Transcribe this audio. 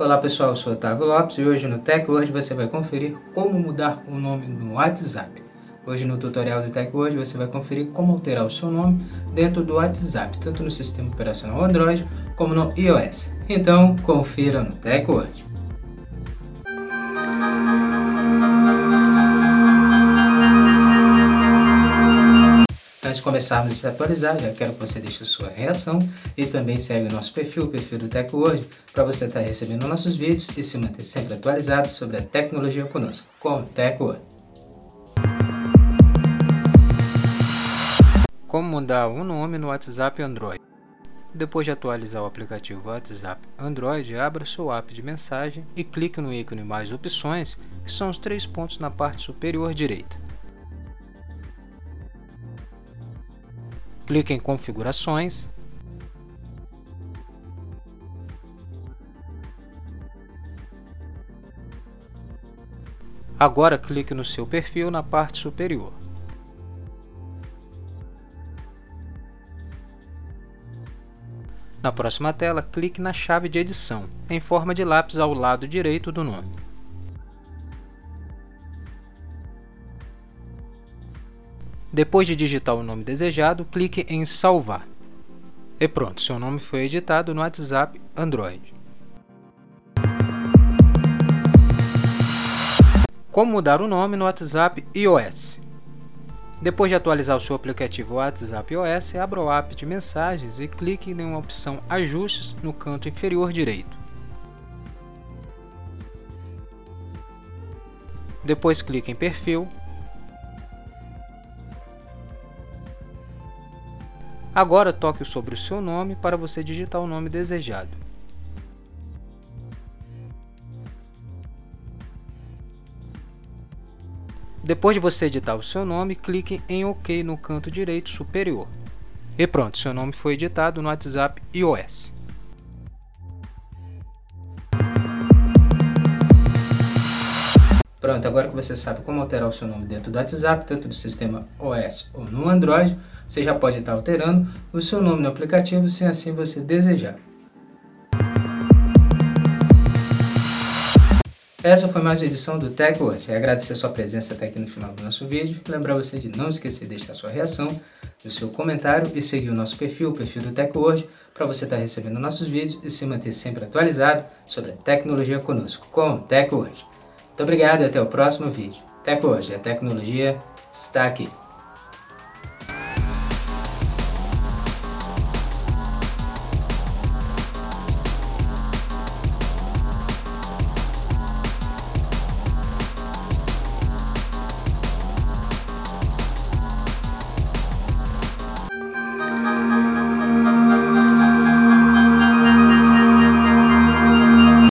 Olá pessoal, eu sou Otávio Lopes e hoje no TechWord você vai conferir como mudar o nome no WhatsApp. Hoje no tutorial do TechWord você vai conferir como alterar o seu nome dentro do WhatsApp, tanto no sistema operacional Android como no iOS. Então confira no TechWord. De começarmos a se atualizar, já quero que você deixe sua reação e também segue o nosso perfil, o perfil do TechWord, para você estar recebendo nossos vídeos e se manter sempre atualizado sobre a tecnologia conosco, com o TechWord. Como mudar o nome no WhatsApp Android? Depois de atualizar o aplicativo WhatsApp Android, abra seu app de mensagem e clique no ícone Mais Opções, que são os três pontos na parte superior direita. Clique em Configurações. Agora clique no seu perfil na parte superior. Na próxima tela, clique na chave de edição, em forma de lápis ao lado direito do nome. Depois de digitar o nome desejado, clique em Salvar. E pronto, seu nome foi editado no WhatsApp Android. Como mudar o nome no WhatsApp iOS? Depois de atualizar o seu aplicativo WhatsApp iOS, abra o app de mensagens e clique em uma opção Ajustes no canto inferior direito. Depois clique em Perfil Agora toque sobre o seu nome para você digitar o nome desejado. Depois de você editar o seu nome, clique em OK no canto direito superior. E pronto, seu nome foi editado no WhatsApp iOS. Pronto, agora que você sabe como alterar o seu nome dentro do WhatsApp, tanto do sistema OS ou no Android, você já pode estar alterando o seu nome no aplicativo se assim você desejar. Essa foi mais uma edição do Tech hoje. Agradecer sua presença até aqui no final do nosso vídeo. Lembrar você de não esquecer de deixar sua reação, o seu comentário e seguir o nosso perfil, o perfil do Tech hoje, para você estar recebendo nossos vídeos e se manter sempre atualizado sobre a tecnologia conosco, com o Tech hoje. Muito obrigado e até o próximo vídeo. Hoje, a tecnologia está aqui.